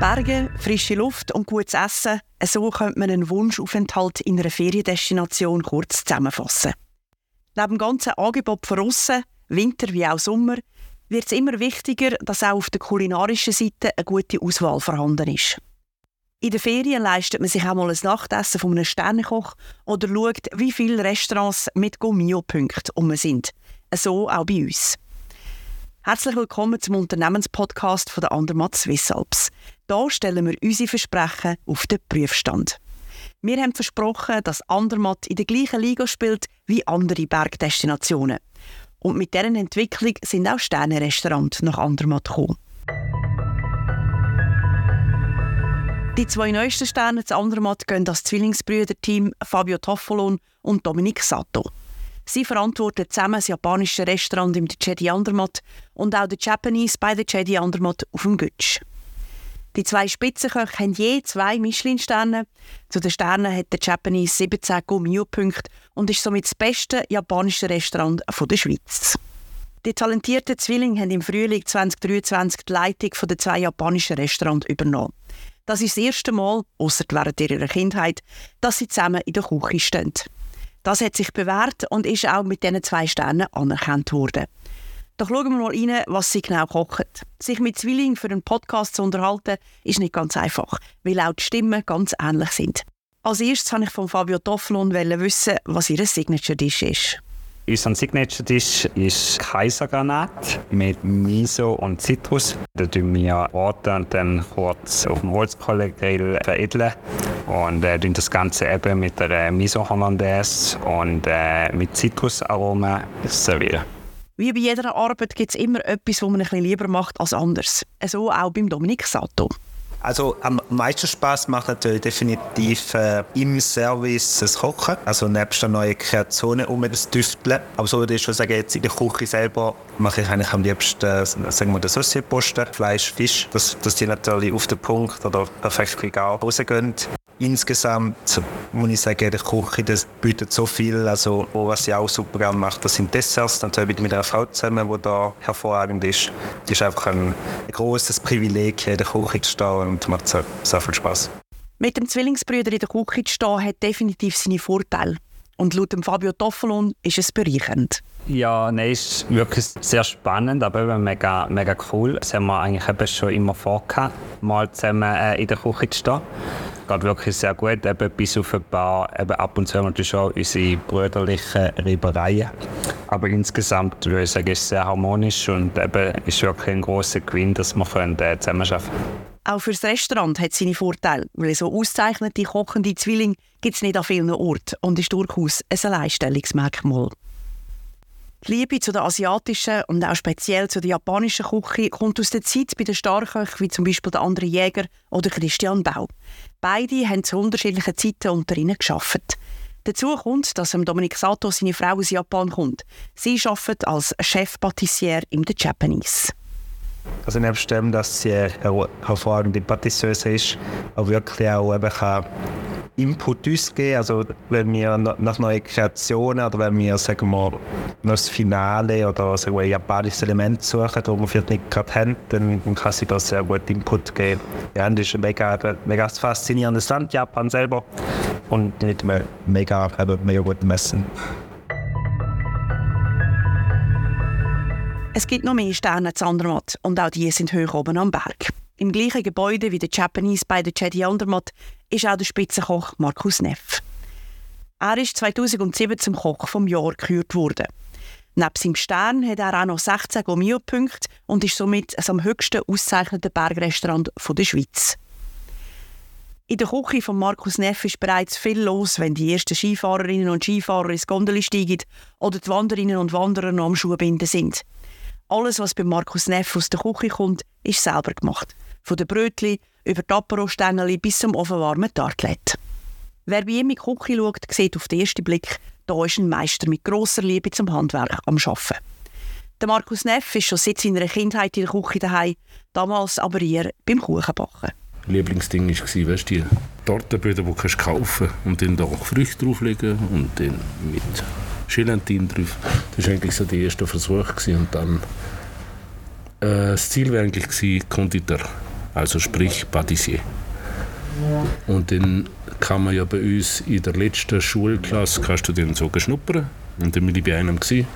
Berge, frische Luft und gutes Essen, so könnte man einen Wunschaufenthalt in einer Feriendestination kurz zusammenfassen. Neben dem ganzen Angebot von aussen, Winter wie auch Sommer, wird es immer wichtiger, dass auch auf der kulinarischen Seite eine gute Auswahl vorhanden ist. In den Ferien leistet man sich auch mal ein Nachtessen von einem Sternenkoch oder schaut, wie viele Restaurants mit Gummio-Punkten um sind. So auch bei uns. Herzlich willkommen zum Unternehmenspodcast von der Andermatt Swiss Alps. Hier stellen wir unsere Versprechen auf den Prüfstand. Wir haben versprochen, dass Andermatt in der gleichen Liga spielt wie andere Bergdestinationen. Und mit dieser Entwicklung sind auch Sternenrestaurants nach Andermatt gekommen. Die zwei neuesten Sterne zu Andermatt gehen das Zwillingsbrüderteam Fabio Toffolon und Dominik Sato. Sie verantworten zusammen das japanische Restaurant im Jedi Andermatt und auch den Japanese bei der Jedi Andermatt auf dem Gütsch. Die zwei Spitzenköche haben je zwei Michelin-Sterne. Zu den Sternen hat der Japanese 17 Gummio-Punkte und ist somit das beste japanische Restaurant der Schweiz. Die talentierten Zwillinge haben im Frühling 2023 die Leitung der zwei japanischen Restaurants übernommen. Das ist das erste Mal, außer während ihrer Kindheit, dass sie zusammen in der Küche stehen. Das hat sich bewährt und ist auch mit diesen zwei Sternen anerkannt worden. Doch schauen wir mal rein, was sie genau kochen. Sich mit Zwillingen für einen Podcast zu unterhalten, ist nicht ganz einfach, weil auch die Stimmen ganz ähnlich sind. Als erstes wollte ich von Fabio Toffelon wissen, was ihr Signature-Dish ist. Unser Signature-Dish ist Kaisergranat mit Miso und Zitrus. Da tun wir braten und dann kurz auf dem Holzkohlegrill veredeln. Und äh, das Ganze eben mit der Miso Hollandaise und äh, mit Zitrusaroma servieren. Wie bei jeder Arbeit gibt es immer etwas, was man ein bisschen lieber macht als anders. So auch beim Dominik Sato. Also am meisten Spaß macht natürlich definitiv äh, im Service das Kochen, also nebst der neuen Kreationen um das Düfteln. Aber so würde ich schon sagen, jetzt in der Küche selber mache ich eigentlich am liebsten äh, sagen wir, den Saucierposten, Fleisch, Fisch, dass, dass die natürlich auf den Punkt oder perfekt gar rausgehen. Insgesamt muss ich sagen, die Küche das bietet so viel. Also, was sie auch super gerne macht, das sind Desserts. Natürlich mit einer Frau zusammen, die da hervorragend ist. Es ist einfach ein, großes Privileg, in der Küche zu stehen und macht sehr, sehr viel Spaß. Mit dem Zwillingsbrüder in der Küche zu stehen, hat definitiv seine Vorteile. Und laut Fabio Toffelon ist es bereichernd. Ja, nein, es ist wirklich sehr spannend, aber eben mega, mega cool. Das haben wir eigentlich eben schon immer vorgehabt, mal zusammen äh, in der Küche zu stehen. Geht wirklich sehr gut, eben bis auf ein paar, eben ab und zu wir schon unsere brüderlichen Reibereien. Aber insgesamt würde ich sagen, ist es sehr harmonisch und eben ist wirklich ein großer Gewinn, dass wir können, äh, zusammenarbeiten können. Auch für das Restaurant hat es seine Vorteile, weil so auszeichnete kochende Zwillinge gibt es nicht an vielen Orten und ist durchaus ein Alleinstellungsmerkmal. Liebe zu der asiatischen und auch speziell zu der japanischen Küche kommt aus der Zeit bei den Starköchen wie zum Beispiel der andere Jäger oder Christian Bau. Beide haben zu unterschiedlichen Zeiten unter ihnen geschafft. Dazu kommt, dass Dominik Sato seine Frau aus Japan kommt. Sie arbeitet als Chef-Patissier im The Japanese. Also nebst dem, dass sie eine hervorragende Patisseuse ist, auch wirklich auch eben kann Input uns geben Also wenn wir nach neuen Kreationen oder wenn wir sagen wir, noch das Finale oder sagen wir, ein japanisches Element suchen, das wir vielleicht nicht gerade haben, dann kann sie da sehr gut Input geben. Ja, das ist ein mega, mega faszinierendes Land, Japan selber. Und nicht mehr mega, aber mega gut messen. Es gibt noch mehr Sterne zu Andermatt und auch die sind hoch oben am Berg. Im gleichen Gebäude wie der Japanese bei der Jedi Andermatt ist auch der Spitzenkoch Markus Neff. Er ist 2007 zum Koch vom Jahr gekürt worden. Neben seinem Stern hat er auch noch 16 Gomio-Punkte und ist somit das am höchsten ausgezeichnete Bergrestaurant der Schweiz. In der Küche von Markus Neff ist bereits viel los, wenn die ersten Skifahrerinnen und Skifahrer ins Gondel steigen oder die Wanderinnen und Wanderer noch am Schuhbinden sind. Alles, was bei Markus Neff aus der Küche kommt, ist selber gemacht. Von den Brötchen über die Apero-Stängel bis zum ofenwarmen Tartlet. Wer bei ihm in die Küche schaut, sieht auf den ersten Blick, da ist ein Meister mit grosser Liebe zum Handwerk am Arbeiten. Der Markus Neff ist schon seit seiner Kindheit in der Küche daheim, damals aber eher beim Kuchenbacken. Lieblingsding war, weißt du, die Tortenböden, die du kaufen kannst und dann da Früchte drauflegen und dann mit Gelatine drauf. Das war eigentlich so der erste Versuch. Gewesen. Und dann, äh, das Ziel war eigentlich gewesen, Konditor also sprich Patissier. Und dann kann man ja bei uns in der letzten Schulklasse kannst du den so schnuppern. Und dann bin ich bei einem gewesen.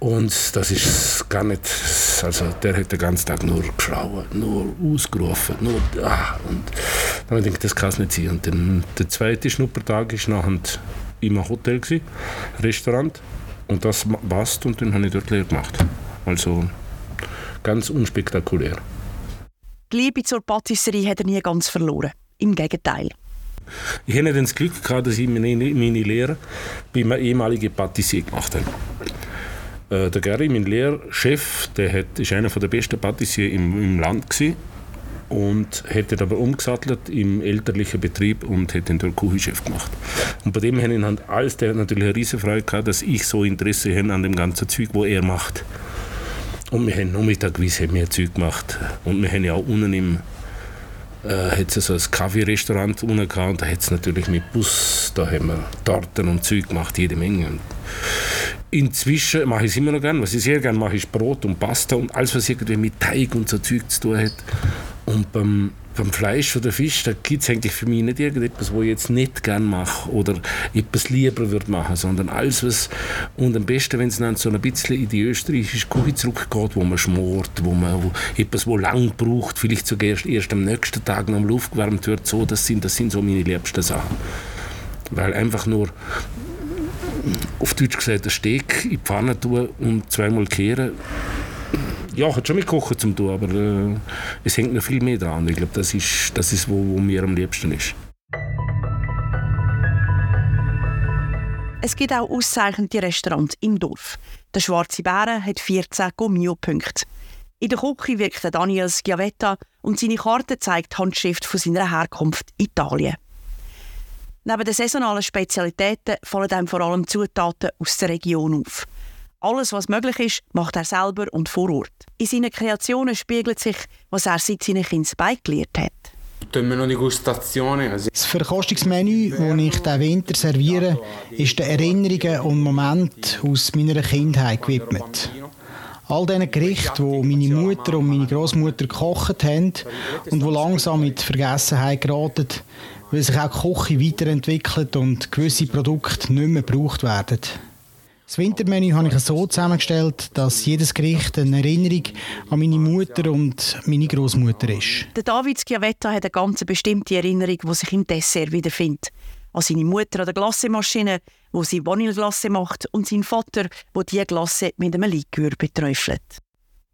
Und das ist gar nicht, also der hat den ganzen Tag nur geschrauen, nur ausgerufen, nur, ah, und dann denke ich, das kann es nicht sein. Und dann, der zweite Schnuppertag war nachher im Hotel, gewesen, Restaurant, und das passt und dann habe ich dort Lehre gemacht. Also ganz unspektakulär. Die Liebe zur Patisserie hat er nie ganz verloren. Im Gegenteil. Ich hatte das Glück gehabt, dass ich meine, meine Lehre bei einem ehemaligen Patissier gemacht habe. Äh, der Gary, mein Lehrchef, der hat, ist einer der besten Patissier im, im Land gewesen und hat dann aber umgesattelt im elterlichen Betrieb und hat den Küchenchef gemacht. Und bei dem haben ihn alles, der hat natürlich eine riesen Freude gehabt, dass ich so Interesse habe an dem ganzen Zeug, wo er macht. Und wir haben nachmittagweise mehr Zeug gemacht. Und wir haben ja auch unten im äh, hat so ein Kaffeerestaurant unten gehabt und da hat es natürlich mit Bus, da haben wir Torten und Zeug gemacht, jede Menge. Und inzwischen mache ich es immer noch gerne. Was ich sehr gerne mache, ist Brot und Pasta und alles, was irgendwie mit Teig und so Zeug zu tun hat. Und beim, beim Fleisch oder Fisch, da gibt es eigentlich für mich nicht irgendetwas, was ich jetzt nicht gerne mache oder etwas lieber würde machen, sondern alles, was, und am besten, wenn es dann so ein bisschen in die österreichische Küche zurückgeht, wo man schmort, wo man wo etwas, wo lang braucht, vielleicht sogar erst, erst am nächsten Tag noch aufgewärmt wird, so, das sind, das sind so meine liebsten Sachen. Weil einfach nur auf Deutsch gesagt, ein Steak in die Pfanne tun und zweimal kehren, ja, hat schon mit Kochen zu tun, aber äh, es hängt noch viel mehr dran. Ich glaube, das ist, das ist wo, wo mir am liebsten ist. Es gibt auch auszeichnende Restaurants im Dorf. Der Schwarze Bären hat 14 Gomio-Punkte. In der Küche wirkt Daniel Schiavetta und seine Karte zeigt die Handschrift von seiner Herkunft Italien. Neben den saisonalen Spezialitäten fallen einem vor allem Zutaten aus der Region auf. Alles, was möglich ist, macht er selber und vor Ort. In seinen Kreationen spiegelt sich, was er seit seinen Kindesbeinen gelernt hat. Das Verkostungsmenü, das ich diesen Winter serviere, ist den Erinnerungen und Momenten aus meiner Kindheit gewidmet. All diesen Gerichten, die meine Mutter und meine Großmutter gekocht haben und die langsam in die Vergessenheit geraten, weil sich auch die Küche weiterentwickelt und gewisse Produkte nicht mehr gebraucht werden. Das Wintermenü habe ich so zusammengestellt, dass jedes Gericht eine Erinnerung an meine Mutter und meine Großmutter ist. Der David Schiavetta hat eine ganz bestimmte Erinnerung, die sich im Dessert wiederfindet. An seine Mutter an der Glassemaschine, wo sie Vanilleglasse macht, und sein Vater, wo die Glasse mit einem Likör beträufelt.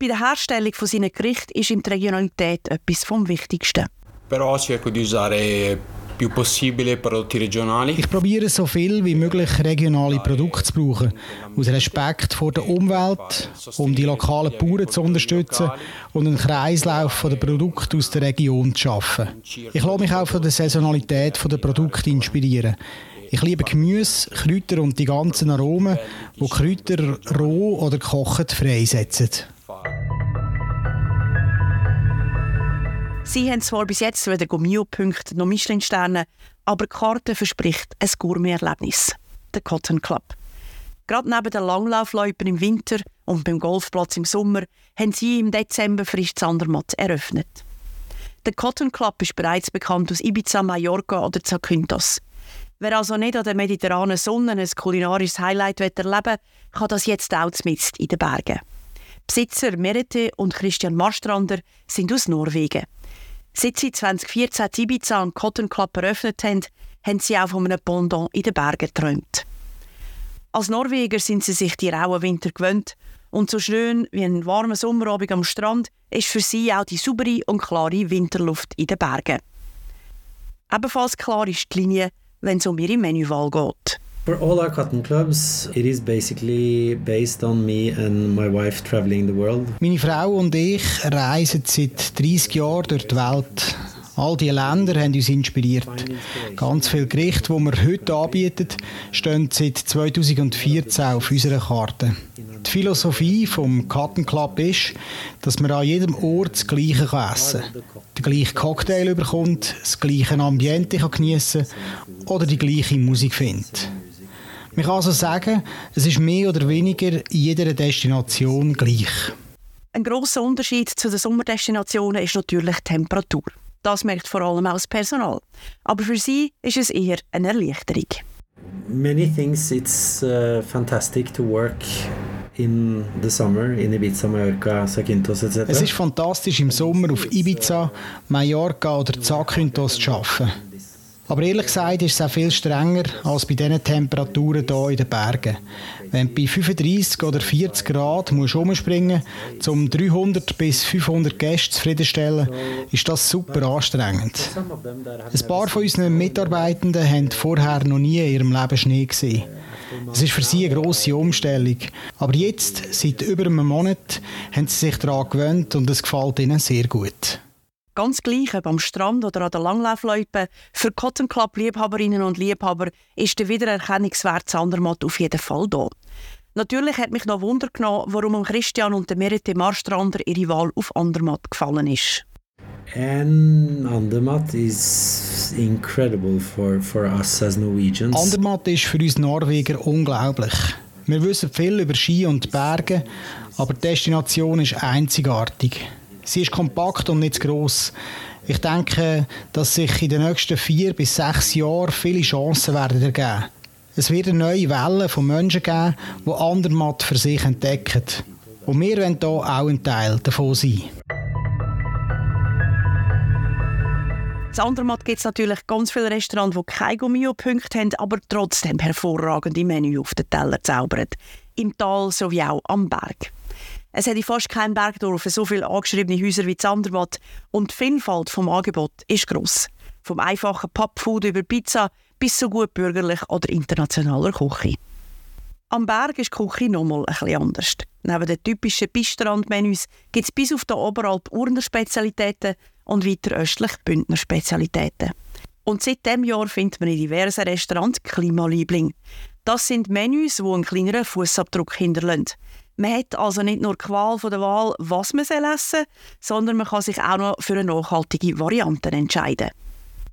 Bei der Herstellung von seinen Gerichten ist ihm die Regionalität etwas vom Wichtigsten. Però cerco di usare più possibile prodotti regionali. Ich probiere so viel wie möglich regionale Produkte zu brauchen, aus Respekt vor der Umwelt, um die lokalen Bauern zu unterstützen und einen Kreislauf von den Produkten aus der Region zu schaffen. Ich lasse mich auch von der Saisonalität der Produkte inspirieren. Ich liebe Gemüse, Kräuter und die ganzen Aromen, die Kräuter roh oder gekocht freisetzen. Sie haben zwar bis jetzt weder Gummio-Punkte noch Michelin-Sterne, aber die Karte verspricht ein Gourmet-Erlebnis. Der Cotton Club. Gerade neben den Langlaufloipen im Winter und beim Golfplatz im Sommer haben sie im Dezember frisch Zandermatt eröffnet. Der Cotton Club ist bereits bekannt aus Ibiza, Mallorca oder Zakynthos. Wer also nicht an der mediterranen Sonne ein kulinarisches Highlight erleben will, kann das jetzt auch mitten in den Bergen. Besitzer Merete und Christian Marstrander sind aus Norwegen. Seit sie 2014 Ibiza und Cotton Club eröffnet haben, haben sie auch von einem Pendant in den Bergen geträumt. Als Norweger sind sie sich die rauen Winter gewöhnt und so schön wie ein warmer Sommerabend am Strand ist für sie auch die saubere und klare Winterluft in den Bergen. Ebenfalls klar ist die Linie, wenn es um ihre Menüwahl geht. For all our cotton clubs, it is basically based on me and my wife traveling the world. Meine Frau und ich reisen seit 30 Jahren durch die Welt. All diese Länder haben uns inspiriert. Ganz viele Gerichte, die wir heute anbieten, stehen seit 2014 auf unserer Karte. Die Philosophie vom Cotton Club ist, dass man an jedem Ort das Gleiche essen kann. Den gleichen Cocktail bekommt, das gleiche Ambiente geniessen oder die gleiche Musik findet. Man kann also sagen, es ist mehr oder weniger in jeder Destination gleich. Ein grosser Unterschied zu den Sommerdestinationen ist natürlich die Temperatur. Das merkt vor allem auch das Personal. Aber für sie ist es eher eine Erleichterung. Many things it's uh, fantastic to work in the summer in Ibiza, Mallorca, Zakynthos etc. Es ist fantastisch im Sommer auf Ibiza, Mallorca oder Zakynthos zu arbeiten. Aber ehrlich gesagt ist es auch viel strenger als bei diesen Temperaturen hier in den Bergen. Wenn du bei 35 oder 40 Grad musst umspringen musst, um 300 bis 500 Gäste zufriedenstellen, ist das super anstrengend. Ein paar von unseren Mitarbeitenden haben vorher noch nie in ihrem Leben Schnee gesehen. Es ist für sie eine grosse Umstellung. Aber jetzt, seit über einem Monat, haben sie sich daran gewöhnt und es gefällt ihnen sehr gut. Ganz gleich, ob am Strand oder an der Langlaufloipe, für Cotton Club Liebhaberinnen und Liebhaber ist der Wiedererkennungswert Sandermatt auf jeden Fall da. Natürlich hat mich noch Wunder genommen, warum Christian und Merite Marstrander ihre Wahl auf Andermatt gefallen ist. And Andermatt is incredible for, for us as Norwegians. Andermatt ist für uns Norweger unglaublich. Wir wissen viel über Ski und Berge, aber die Destination ist einzigartig. Sie ist kompakt und nicht zu gross. Ich denke, dass sich in den nächsten vier bis sechs Jahren viele Chancen werden ergeben. Es wird eine neue Welle von Menschen geben, die Andermatt für sich entdecken. Und wir wollen hier auch ein Teil davon sein. In Andermatt gibt es natürlich ganz viele Restaurants, die keine Gummio-Punkte haben, aber trotzdem hervorragende Menü auf den Teller zaubern. Im Tal sowie auch am Berg. Es in fast keinem Bergdorf so viele angeschriebene Häuser wie Zandermatt und die Vielfalt vom Angebot ist gross. Vom einfachen Pappfood über Pizza bis zu gut bürgerlich oder internationaler Küche. Am Berg ist die Küche nochmal bisschen anders. Neben den typischen Pistrandmenüs gibt es bis auf den Oberalp Urner Spezialitäten und weiter östlich Bündner Spezialitäten. Und seit diesem Jahr findet man in diversen Restaurants Klimaliebling. Das sind Menüs, die einen kleineren Fußabdruck hinterlassen. Man hat also nicht nur die Qual von der Wahl, was man essen soll, sondern man kann sich auch noch für eine nachhaltige Variante entscheiden.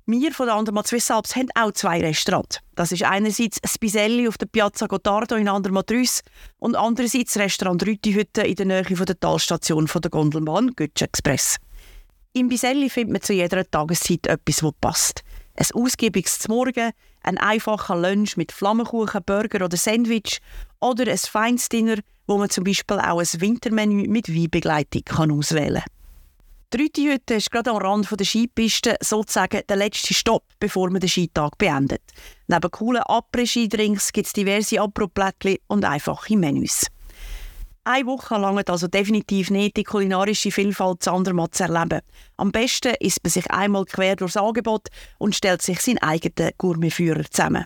Wir von der Andermatt Swiss Alps haben auch zwei Restaurants. Das ist einerseits Spiselli auf der Piazza Gottardo in Andermatt Rüss und andererseits das Restaurant Rütihütte in der Nähe von der Talstation von der Gondelbahn Götsch Express. Im Biselli findet man zu jeder Tageszeit etwas, was passt. Ein ausgiebiges Morgen, ein einfacher Lunch mit Flammenkuchen, Burger oder Sandwich oder ein feines Dinner, wo man zum Beispiel auch ein Wintermenü mit Weinbegleitung kann auswählen kann. Die Rütihütte ist gerade am Rand der Skipiste sozusagen der letzte Stopp, bevor man den Skitag beendet. Neben coolen Après-Ski-Drinks gibt es diverse Aproplättchen und einfache Menüs. Eine Woche lang also definitiv nicht die kulinarische Vielfalt zu Andermatt zu erleben. Am besten isst man sich einmal quer durchs Angebot und stellt sich seinen eigenen Gourmetführer zusammen.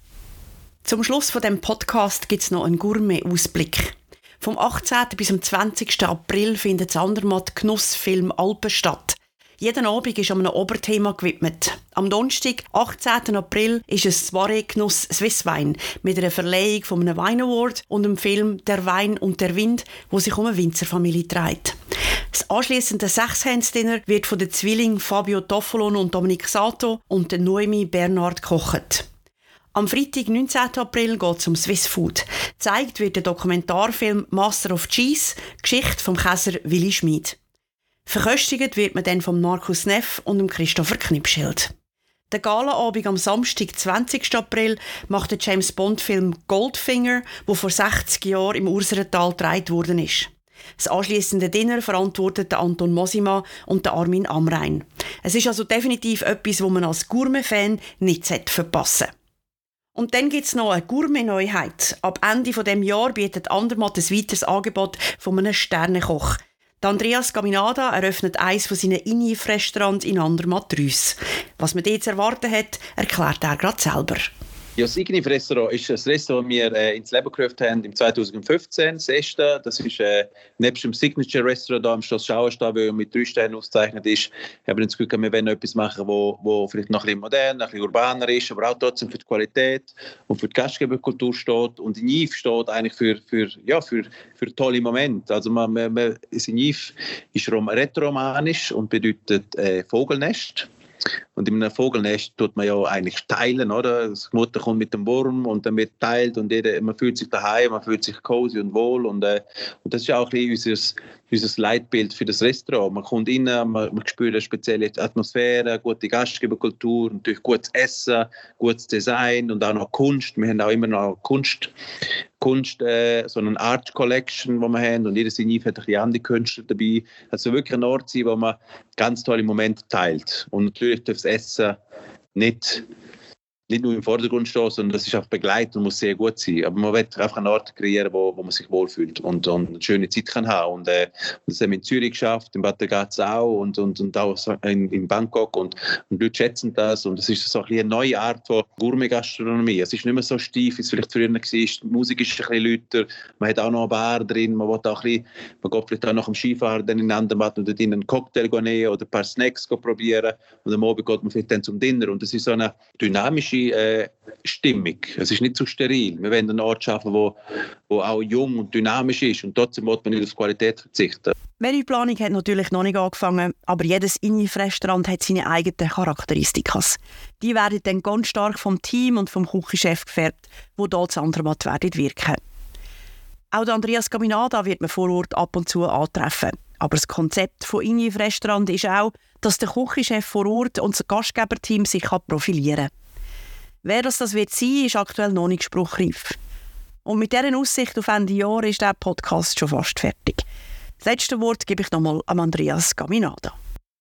Zum Schluss von dem Podcast gibt es noch einen Gourmet-Ausblick. Vom 18. bis zum 20. April findet das Andermatt Genussfilm Alpen statt. Jeden Abend ist einem Oberthema gewidmet. Am Donnerstag, 18. April, ist es Soiree Genuss Swiss Wein mit einer Verleihung von einem Wein Award und dem Film Der Wein und der Wind, wo sich um eine Winzerfamilie dreht. Das anschließende Sechshands-Dinner wird von den Zwillingen Fabio Toffolon und Dominique Sato und der Noemi Bernhard gekocht. Am Freitag, 19. April, geht es um Swiss Food. Zeigt wird der Dokumentarfilm Master of Cheese, Geschichte vom Käser Willy Schmid. Verköstigt wird man dann vom Markus Neff und dem Christopher Knipschild. Der Galaabend am Samstag, 20. April, macht der James Bond-Film Goldfinger, wo vor 60 Jahren im Urserental gedreht worden ist. Das anschließende Dinner verantwortet Anton Mosima und Armin Amrein. Es ist also definitiv etwas, wo man als Gourmet-Fan nicht verpassen sollte. Und dann gibt es noch eine Gourmet-Neuheit. Ab Ende von dem Jahr bietet Andermatt ein weiteres Angebot von einem Sternekoch. Andreas Gaminada eröffnet eines von seinen Inif-Restaurants in Andermatt Rüss. Was man dort zu erwarten hat, erklärt er gerade selber. Ja, das Ignif Restaurant ist ein Restaurant, das wir äh, ins Leben gerufen haben im 2015, das erste. Das ist äh, nebst dem Signature Restaurant hier am Schloss Schauerstadt, das mit drei Sternen ausgezeichnet ist, haben das Gefühl, wir wollen etwas machen, wo, wo vielleicht noch ein bisschen modern, ein bisschen urbaner ist, aber auch trotzdem für die Qualität und für die Gastgeberkultur steht. Und Ignif steht eigentlich für, für, ja, für, für tolle Momente. Also man, man, man, Ignif ist retromanisch und bedeutet äh, Vogelnest. Und in einem Vogelnest tut man ja eigentlich teilen, oder? Die Mutter kommt mit dem Wurm und dann wird teilt und jeder, man fühlt sich daheim, man fühlt sich cozy und wohl und, äh, und das ist auch ein bisschen unser, unser Leitbild für das Restaurant. Man kommt rein, man, man spürt eine spezielle Atmosphäre, gute Gastgeberkultur, natürlich gutes Essen, gutes Design und auch noch Kunst. Wir haben auch immer noch Kunst, Kunst äh, so eine Art Collection, die wir haben und jeder Signiv hat ein bisschen andere Künstler dabei. Also wirklich ein Ort sein, wo man ganz tolle Momente teilt. Und natürlich darf das Essen nicht nicht nur im Vordergrund stehen, sondern das ist auch begleitet und muss sehr gut sein. Aber man will einfach einen Ort kreieren, wo, wo man sich wohlfühlt und, und eine schöne Zeit kann haben. Und äh, das haben wir in Zürich geschafft, in Bad Ragaz auch und, und, und auch in, in Bangkok und, und Leute schätzen das und es ist so ein eine neue Art von Gourmet-Gastronomie. Es ist nicht mehr so steif, wie es vielleicht früher war. Die Musik ist ein bisschen lauter, man hat auch noch eine Bar drin, man will auch ein bisschen, man geht vielleicht auch nach dem Skifahren dann in einen anderen Bad und dort einen Cocktail nehmen oder ein paar Snacks probieren und am Abend geht man vielleicht dann zum Dinner und das ist so eine dynamische äh, Stimmung. Es ist nicht zu steril. Wir wollen einen Ort schaffen, wo, wo auch jung und dynamisch ist und trotzdem muss man nicht auf Qualität verzichten. Menüplanung hat natürlich noch nicht angefangen, aber jedes Ingef-Restaurant hat seine eigenen Charakteristika. Die werden dann ganz stark vom Team und vom Küchenchef gefärbt, wo dort Andermatt werden wirken. Auch Andreas Caminada wird man vor Ort ab und zu antreffen. Aber das Konzept von Ingef Restaurant ist auch, dass der Küchenchef vor Ort und das Gastgeberteam sich profilieren kann. Wer das, das wird sein, ist aktuell noch nicht spruchreif. Und mit dieser Aussicht auf Ende Jahr ist der Podcast schon fast fertig. Das letzte Wort gebe ich nochmal an Andreas Gaminada.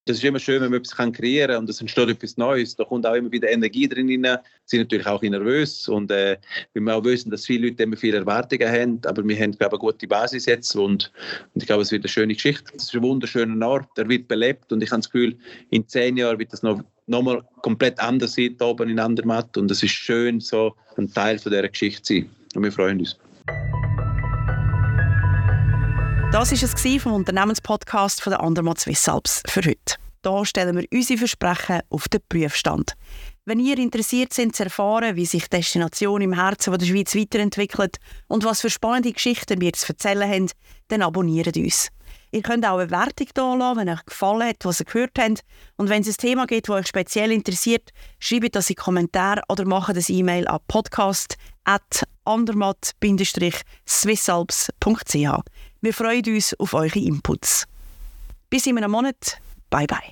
Das ist immer schön, wenn man etwas kreieren kann und es entsteht etwas Neues. Da kommt auch immer wieder Energie drin. Sie sind natürlich auch nervös und äh, wir auch wissen, dass viele Leute immer viele Erwartungen haben, aber wir haben, glaube ich, eine gute Basis jetzt und, und ich glaube, es wird eine schöne Geschichte. Es ist ein wunderschöner Ort, er wird belebt und ich habe das Gefühl, in zehn Jahren wird das noch nochmal komplett anders sieht oben in Andermatt und es ist schön, so ein Teil von dieser Geschichte zu sein. Und wir freuen uns. Das war es vom Unternehmenspodcast von der Andermatt Swiss Alps für heute. Hier stellen wir unsere Versprechen auf den Prüfstand. Wenn ihr interessiert sind zu erfahren, wie sich Destination im Herzen der Schweiz weiterentwickelt und was für spannende Geschichten wir zu erzählen haben, dann abonniert uns. Ihr könnt auch eine Wertung hier lassen, wenn euch gefallen hat, was ihr gehört habt. Und wenn es ein Thema gibt, das euch speziell interessiert, schreibt das in Kommentare oder macht ein E-Mail an podcast.andermatt-swissalps.ch. Wir freuen uns auf eure Inputs. Bis in einem Monat. Bye bye.